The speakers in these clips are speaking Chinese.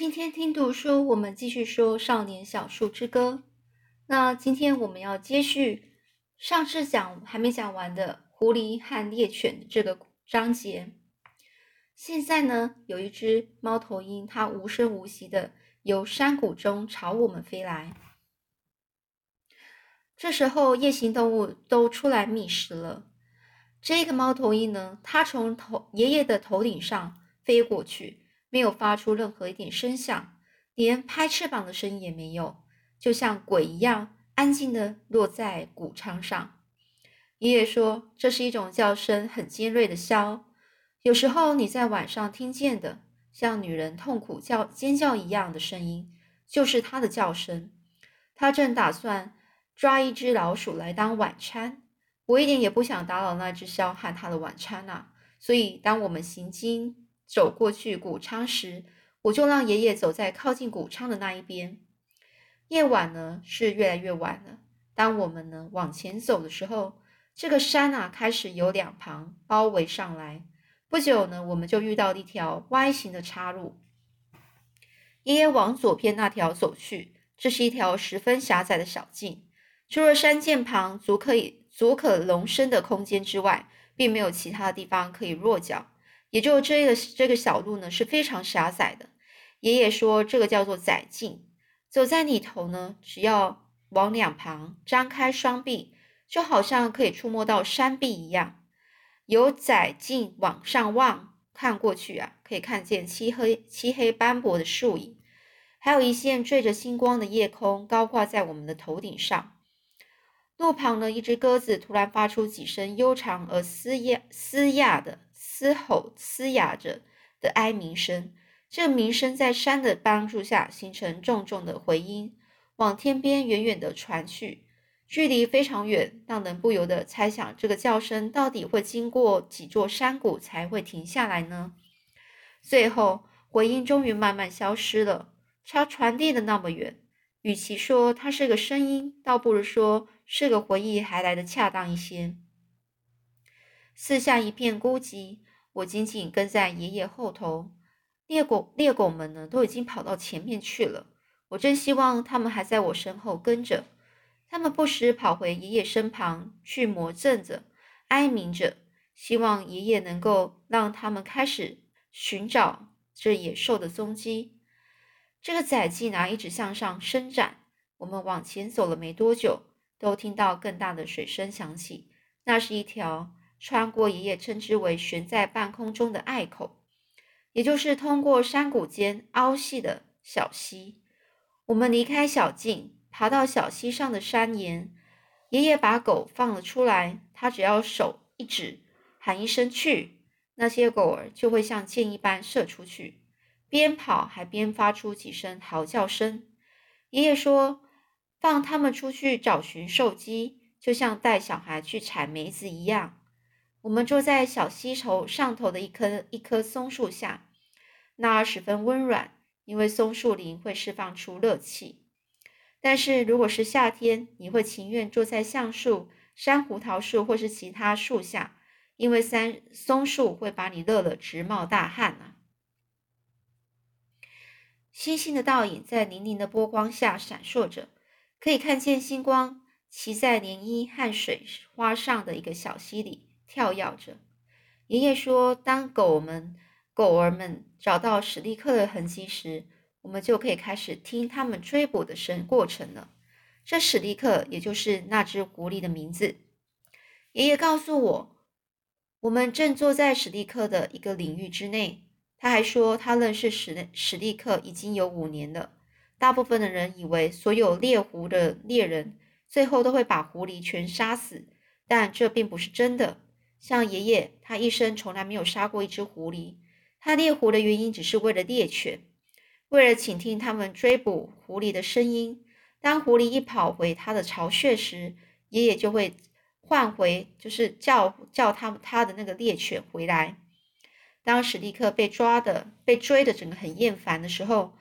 今天听读书，我们继续说《少年小树之歌》。那今天我们要接续上次讲还没讲完的狐狸和猎犬这个章节。现在呢，有一只猫头鹰，它无声无息的由山谷中朝我们飞来。这时候，夜行动物都出来觅食了。这个猫头鹰呢，它从头爷爷的头顶上飞过去，没有发出任何一点声响，连拍翅膀的声音也没有，就像鬼一样安静地落在谷仓上。爷爷说，这是一种叫声很尖锐的箫，有时候你在晚上听见的，像女人痛苦叫尖叫一样的声音，就是它的叫声。它正打算。抓一只老鼠来当晚餐，我一点也不想打扰那只枭和他的晚餐呐。所以，当我们行经走过去谷仓时，我就让爷爷走在靠近谷仓的那一边。夜晚呢是越来越晚了。当我们呢往前走的时候，这个山啊开始由两旁包围上来。不久呢，我们就遇到了一条 Y 型的岔路。爷爷往左边那条走去，这是一条十分狭窄的小径。除了山涧旁足可以足可容身的空间之外，并没有其他的地方可以落脚。也就这个这个小路呢是非常狭窄的。爷爷说这个叫做窄径，走在里头呢，只要往两旁张开双臂，就好像可以触摸到山壁一样。由窄径往上望，看过去啊，可以看见漆黑漆黑斑驳的树影，还有一线缀着星光的夜空高挂在我们的头顶上。路旁呢，一只鸽子突然发出几声悠长而嘶哑、嘶哑的嘶吼、嘶哑着的哀鸣声。这个鸣声在山的帮助下形成重重的回音，往天边远远的传去，距离非常远，让人不由得猜想，这个叫声到底会经过几座山谷才会停下来呢？最后，回音终于慢慢消失了。它传递的那么远，与其说它是个声音，倒不如说。是个回忆，还来得恰当一些。四下一片孤寂，我紧紧跟在爷爷后头。猎狗猎狗们呢，都已经跑到前面去了。我真希望他们还在我身后跟着。他们不时跑回爷爷身旁去磨蹭着，哀鸣着，希望爷爷能够让他们开始寻找这野兽的踪迹。这个窄径啊，一直向上伸展。我们往前走了没多久。都听到更大的水声响起，那是一条穿过爷爷称之为悬在半空中的隘口，也就是通过山谷间凹隙的小溪。我们离开小径，爬到小溪上的山岩。爷爷把狗放了出来，他只要手一指，喊一声“去”，那些狗儿就会像箭一般射出去，边跑还边发出几声嚎叫声。爷爷说。放他们出去找寻兽鸡，就像带小孩去采梅子一样。我们坐在小溪头上头的一棵一棵松树下，那儿十分温软，因为松树林会释放出热气。但是如果是夏天，你会情愿坐在橡树、山胡桃树或是其他树下，因为三松树会把你热得直冒大汗啊。星星的倒影在粼粼的波光下闪烁着。可以看见星光骑在涟漪和水花上的一个小溪里跳跃着。爷爷说：“当狗们、狗儿们找到史蒂克的痕迹时，我们就可以开始听他们追捕的声过程了。这史蒂克也就是那只狐狸的名字。”爷爷告诉我，我们正坐在史蒂克的一个领域之内。他还说，他认识史史蒂克已经有五年了。大部分的人以为所有猎狐的猎人最后都会把狐狸全杀死，但这并不是真的。像爷爷，他一生从来没有杀过一只狐狸。他猎狐的原因只是为了猎犬，为了倾听他们追捕狐狸的声音。当狐狸一跑回他的巢穴时，爷爷就会唤回，就是叫叫他他的那个猎犬回来。当史蒂克被抓的、被追的整个很厌烦的时候。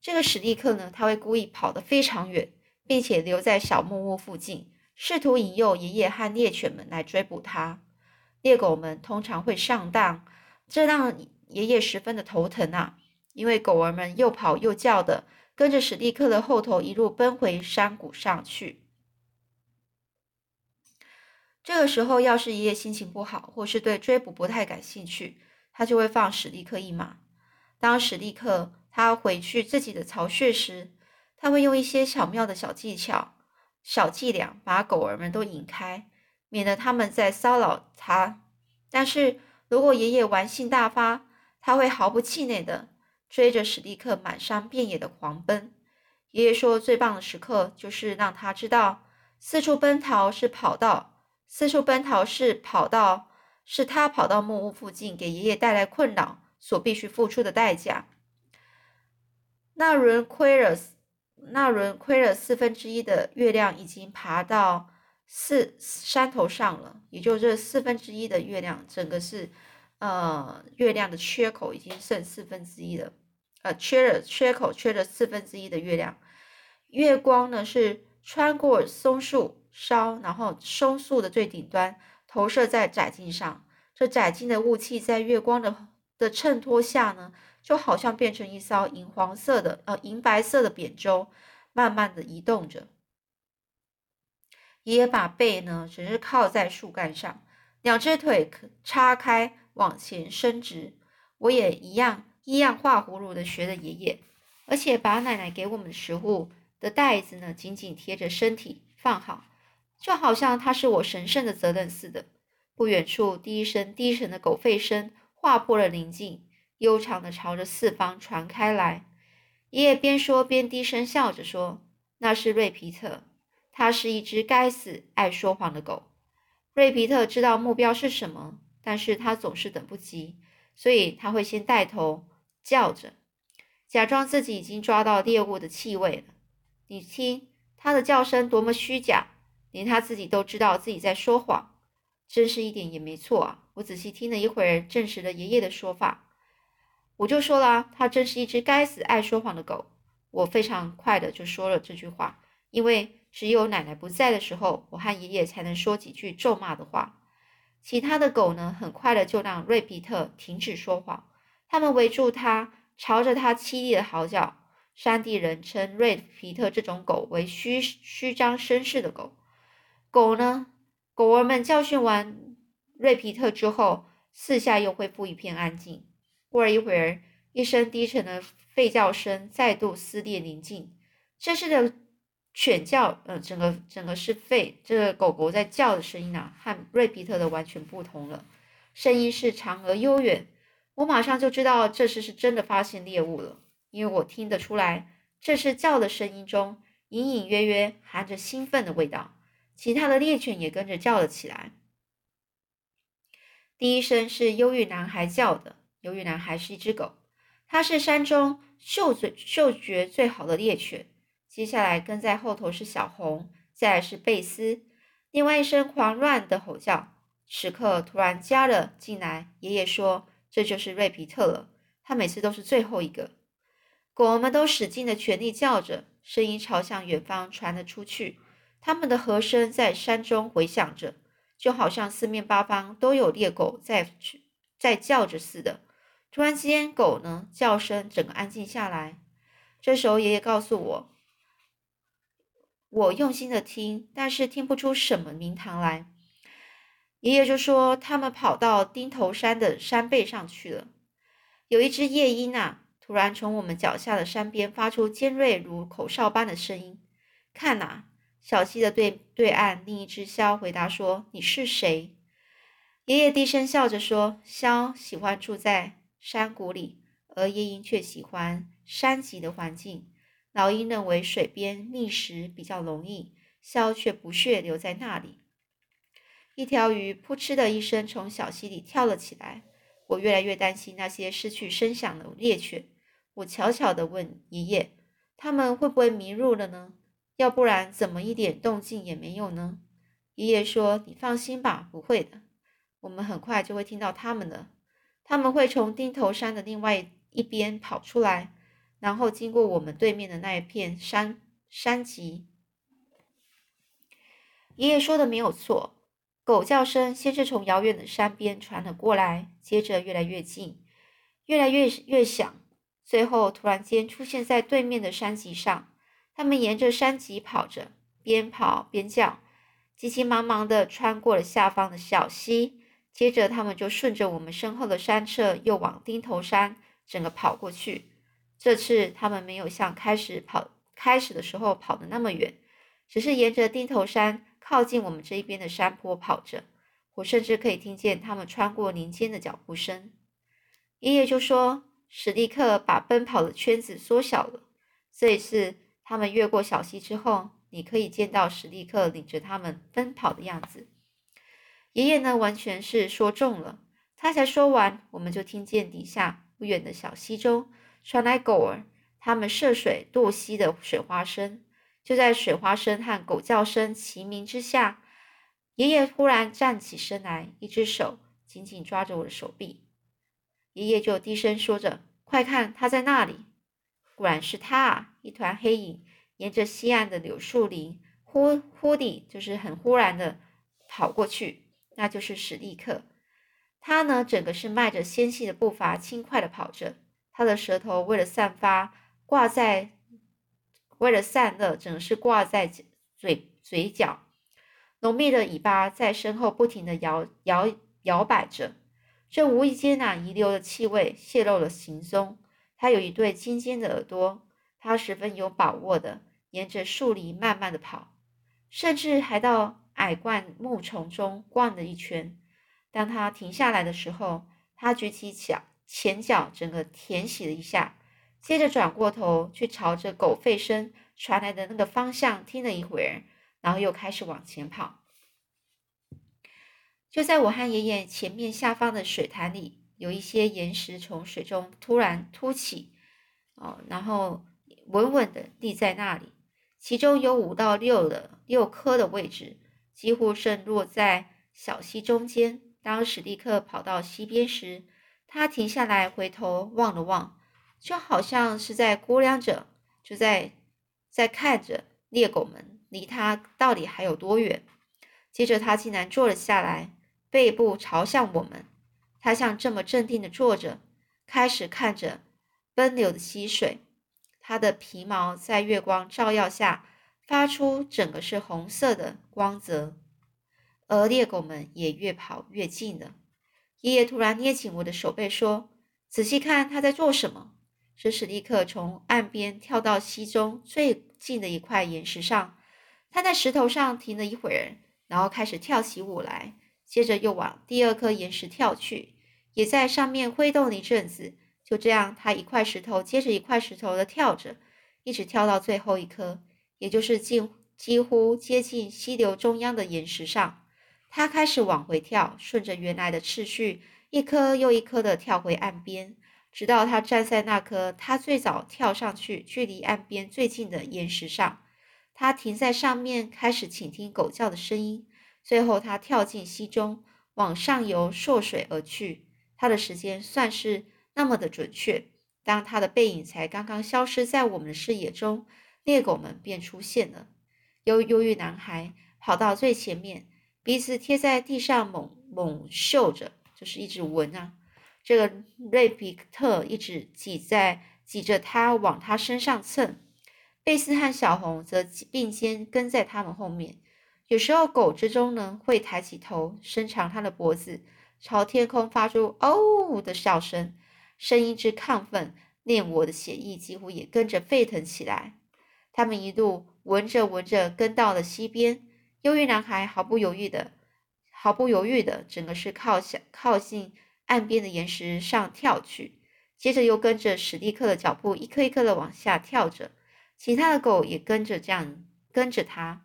这个史蒂克呢，他会故意跑得非常远，并且留在小木屋附近，试图引诱爷爷和猎犬们来追捕他。猎狗们通常会上当，这让爷爷十分的头疼啊！因为狗儿们又跑又叫的，跟着史蒂克的后头一路奔回山谷上去。这个时候，要是爷爷心情不好，或是对追捕不太感兴趣，他就会放史蒂克一马。当史蒂克他回去自己的巢穴时，他会用一些巧妙的小技巧、小伎俩，把狗儿们都引开，免得他们再骚扰他。但是如果爷爷玩性大发，他会毫不气馁的追着史蒂克满山遍野的狂奔。爷爷说，最棒的时刻就是让他知道，四处奔逃是跑到。四处奔逃是跑到，是他跑到木屋附近，给爷爷带来困扰所必须付出的代价。那轮亏了，那轮亏了四分之一的月亮已经爬到四山头上了，也就这四分之一的月亮，整个是呃月亮的缺口已经剩四分之一了，呃缺了缺口缺了四分之一的月亮，月光呢是穿过松树。梢，然后松树的最顶端投射在窄镜上，这窄镜的雾气在月光的的衬托下呢，就好像变成一艘银黄色的呃银白色的扁舟，慢慢的移动着。爷爷把背呢只是靠在树干上，两只腿叉开往前伸直。我也一样一样画葫芦的学着爷爷，而且把奶奶给我们的食物的袋子呢紧紧贴着身体放好。就好像它是我神圣的责任似的。不远处，第一声低沉的狗吠声划破了宁静，悠长的朝着四方传开来。爷爷边说边低声笑着说：“那是瑞皮特，它是一只该死、爱说谎的狗。”瑞皮特知道目标是什么，但是他总是等不及，所以他会先带头叫着，假装自己已经抓到猎物的气味了。你听，它的叫声多么虚假！连他自己都知道自己在说谎，真是一点也没错啊！我仔细听了一会儿，证实了爷爷的说法。我就说了，它真是一只该死、爱说谎的狗。我非常快的就说了这句话，因为只有奶奶不在的时候，我和爷爷才能说几句咒骂的话。其他的狗呢，很快的就让瑞皮特停止说谎，他们围住他，朝着他凄厉的嚎叫。山地人称瑞皮特这种狗为虚虚张声势的狗。狗呢？狗儿们教训完瑞皮特之后，四下又恢复一片安静。过了一会儿，一声低沉的吠叫声再度撕裂宁静。这是的犬叫，呃，整个整个是吠，这个狗狗在叫的声音啊，和瑞比特的完全不同了。声音是长而悠远。我马上就知道这次是真的发现猎物了，因为我听得出来，这是叫的声音中隐隐约约含着兴奋的味道。其他的猎犬也跟着叫了起来。第一声是忧郁男孩叫的。忧郁男孩是一只狗，它是山中嗅嘴嗅觉最好的猎犬。接下来跟在后头是小红，再来是贝斯。另外一声狂乱的吼叫，此刻突然加了进来。爷爷说：“这就是瑞皮特了。他每次都是最后一个。”狗儿们都使尽了全力叫着，声音朝向远方传了出去。他们的和声在山中回响着，就好像四面八方都有猎狗在在叫着似的。突然间，狗呢叫声整个安静下来。这时候，爷爷告诉我，我用心的听，但是听不出什么名堂来。爷爷就说，他们跑到钉头山的山背上去了。有一只夜莺啊，突然从我们脚下的山边发出尖锐如口哨般的声音。看呐！小溪的对对岸，另一只枭回答说：“你是谁？”爷爷低声笑着说：“枭喜欢住在山谷里，而夜莺却喜欢山脊的环境。老鹰认为水边觅食比较容易，枭却不屑留在那里。”一条鱼扑哧的一声从小溪里跳了起来。我越来越担心那些失去声响的猎犬。我悄悄地问爷爷：“他们会不会迷路了呢？”要不然怎么一点动静也没有呢？爷爷说：“你放心吧，不会的。我们很快就会听到他们的。他们会从钉头山的另外一边跑出来，然后经过我们对面的那一片山山脊。”爷爷说的没有错，狗叫声先是从遥远的山边传了过来，接着越来越近，越来越越响，最后突然间出现在对面的山脊上。他们沿着山脊跑着，边跑边叫，急急忙忙地穿过了下方的小溪。接着，他们就顺着我们身后的山侧，又往钉头山整个跑过去。这次，他们没有像开始跑开始的时候跑的那么远，只是沿着钉头山靠近我们这一边的山坡跑着。我甚至可以听见他们穿过林间的脚步声。爷爷就说：“史蒂克把奔跑的圈子缩小了。这一次，他们越过小溪之后，你可以见到史蒂克领着他们奔跑的样子。”爷爷呢，完全是说中了。他才说完，我们就听见底下不远的小溪中传来狗儿他们涉水渡溪的水花声。就在水花声和狗叫声齐鸣之下，爷爷忽然站起身来，一只手紧紧抓着我的手臂。爷爷就低声说着：“快看，他在那里！”果然是他啊！一团黑影沿着西岸的柳树林，忽忽地，就是很忽然的跑过去。那就是史蒂克，他呢，整个是迈着纤细的步伐，轻快的跑着。他的舌头为了散发，挂在，为了散热，只能是挂在嘴嘴角。浓密的尾巴在身后不停的摇摇摇摆着。这无意间呐，遗留的气味泄露了行踪。他有一对尖尖的耳朵，他十分有把握的沿着树林慢慢的跑，甚至还到。矮灌木丛中逛了一圈，当他停下来的时候，他举起脚前脚，整个舔洗了一下，接着转过头去朝着狗吠声传来的那个方向听了一会儿，然后又开始往前跑。就在我和爷爷前面下方的水潭里，有一些岩石从水中突然凸起，哦，然后稳稳的立在那里，其中有五到六的六颗的位置。几乎渗落在小溪中间。当史蒂克跑到溪边时，他停下来，回头望了望，就好像是在估量着，就在在看着猎狗们离他到底还有多远。接着，他竟然坐了下来，背部朝向我们。他像这么镇定地坐着，开始看着奔流的溪水。他的皮毛在月光照耀下。发出整个是红色的光泽，而猎狗们也越跑越近了。爷爷突然捏紧我的手背说：“仔细看，他在做什么？”是史蒂克从岸边跳到溪中最近的一块岩石上，他在石头上停了一会儿，然后开始跳起舞来，接着又往第二颗岩石跳去，也在上面挥动了一阵子。就这样，他一块石头接着一块石头的跳着，一直跳到最后一颗。也就是近几乎接近溪流中央的岩石上，他开始往回跳，顺着原来的次序，一颗又一颗的跳回岸边，直到他站在那颗他最早跳上去、距离岸边最近的岩石上。他停在上面，开始倾听狗叫的声音。最后，他跳进溪中，往上游涉水而去。他的时间算是那么的准确。当他的背影才刚刚消失在我们的视野中。猎狗们便出现了。忧忧郁男孩跑到最前面，鼻子贴在地上猛猛嗅着，就是一直闻啊。这个瑞比特一直挤在挤着他往他身上蹭。贝斯和小红则并肩跟在他们后面。有时候狗之中呢会抬起头，伸长它的脖子，朝天空发出“哦”的笑声，声音之亢奋，令我的血液几乎也跟着沸腾起来。他们一路闻着闻着，跟到了溪边。忧郁男孩毫不犹豫的、毫不犹豫的，整个是靠向靠近岸边的岩石上跳去，接着又跟着史蒂克的脚步，一颗一颗的往下跳着。其他的狗也跟着这样跟着他。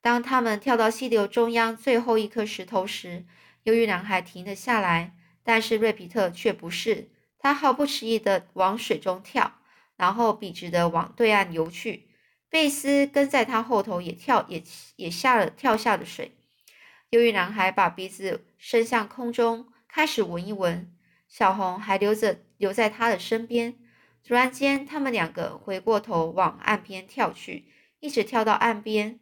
当他们跳到溪流中央最后一颗石头时，忧郁男孩停了下来，但是瑞皮特却不是，他毫不迟疑的往水中跳。然后笔直的往对岸游去，贝斯跟在他后头，也跳也也下了跳下了水。忧郁男孩把鼻子伸向空中，开始闻一闻。小红还留着留在他的身边。突然间，他们两个回过头往岸边跳去，一直跳到岸边。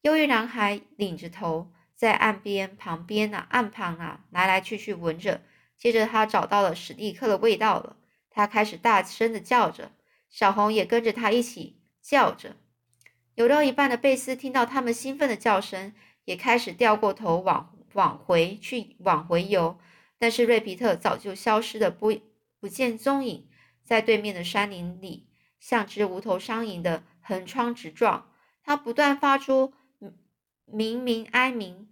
忧郁男孩领着头在岸边旁边啊岸旁啊来来去去闻着，接着他找到了史蒂克的味道了，他开始大声的叫着，小红也跟着他一起叫着。游到一半的贝斯听到他们兴奋的叫声，也开始掉过头往往回去往回游，但是瑞皮特早就消失的不不见踪影，在对面的山林里，像只无头苍蝇的横冲直撞，他不断发出鸣鸣哀鸣。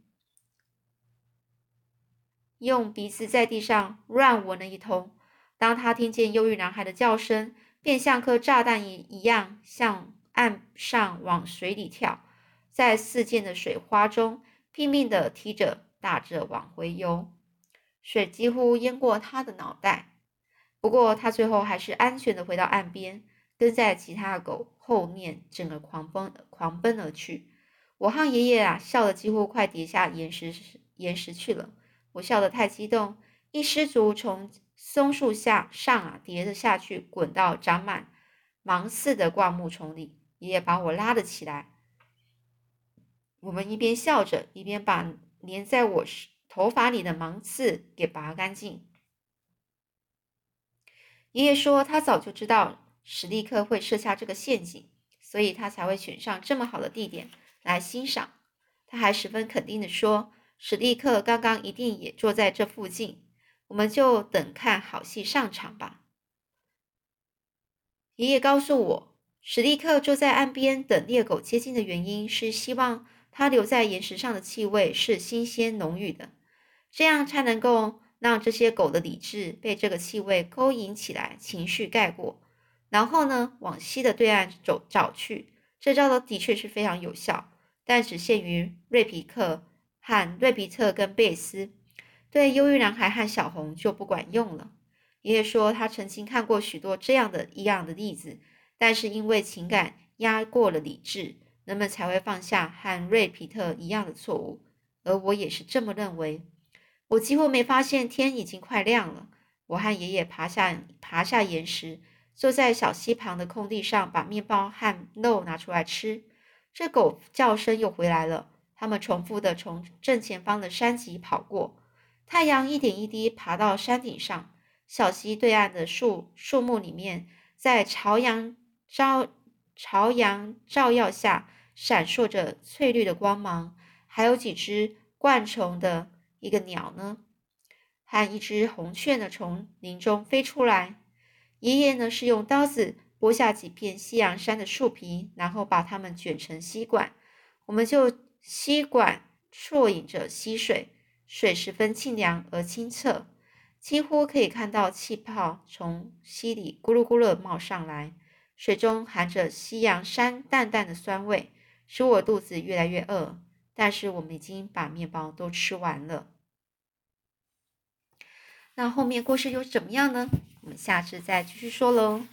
用鼻子在地上乱闻了一通。当他听见忧郁男孩的叫声，便像颗炸弹一一样向岸上往水里跳，在四溅的水花中拼命地踢着、打着往回游，水几乎淹过他的脑袋。不过他最后还是安全地回到岸边，跟在其他的狗后面，整个狂奔、狂奔而去。我和爷爷啊，笑得几乎快跌下岩石岩石去了。我笑得太激动，一失足从松树下上啊跌着下去，滚到长满芒刺的灌木丛里。爷爷把我拉了起来，我们一边笑着，一边把粘在我头发里的芒刺给拔干净。爷爷说，他早就知道史蒂克会设下这个陷阱，所以他才会选上这么好的地点来欣赏。他还十分肯定地说。史蒂克刚刚一定也坐在这附近，我们就等看好戏上场吧。爷爷告诉我，史蒂克坐在岸边等猎狗接近的原因是希望它留在岩石上的气味是新鲜浓郁的，这样才能够让这些狗的理智被这个气味勾引起来，情绪盖过，然后呢往西的对岸走找去。这招的的确是非常有效，但只限于瑞皮克。和瑞皮特跟贝斯，对忧郁男孩和小红就不管用了。爷爷说他曾经看过许多这样的一样的例子，但是因为情感压过了理智，人们才会犯下和瑞皮特一样的错误。而我也是这么认为。我几乎没发现天已经快亮了。我和爷爷爬下爬下岩石，坐在小溪旁的空地上，把面包和肉拿出来吃。这狗叫声又回来了。他们重复的从正前方的山脊跑过，太阳一点一滴爬到山顶上。小溪对岸的树树木里面，在朝阳照朝阳照耀下，闪烁着翠绿的光芒。还有几只冠虫的一个鸟呢，和一只红雀呢，从林中飞出来。爷爷呢，是用刀子剥下几片西洋杉的树皮，然后把它们卷成吸管，我们就。吸管啜饮着溪水，水十分清凉而清澈，几乎可以看到气泡从溪里咕噜咕噜冒上来。水中含着西洋山淡淡的酸味，使我肚子越来越饿。但是我们已经把面包都吃完了。那后面故事又怎么样呢？我们下次再继续说喽。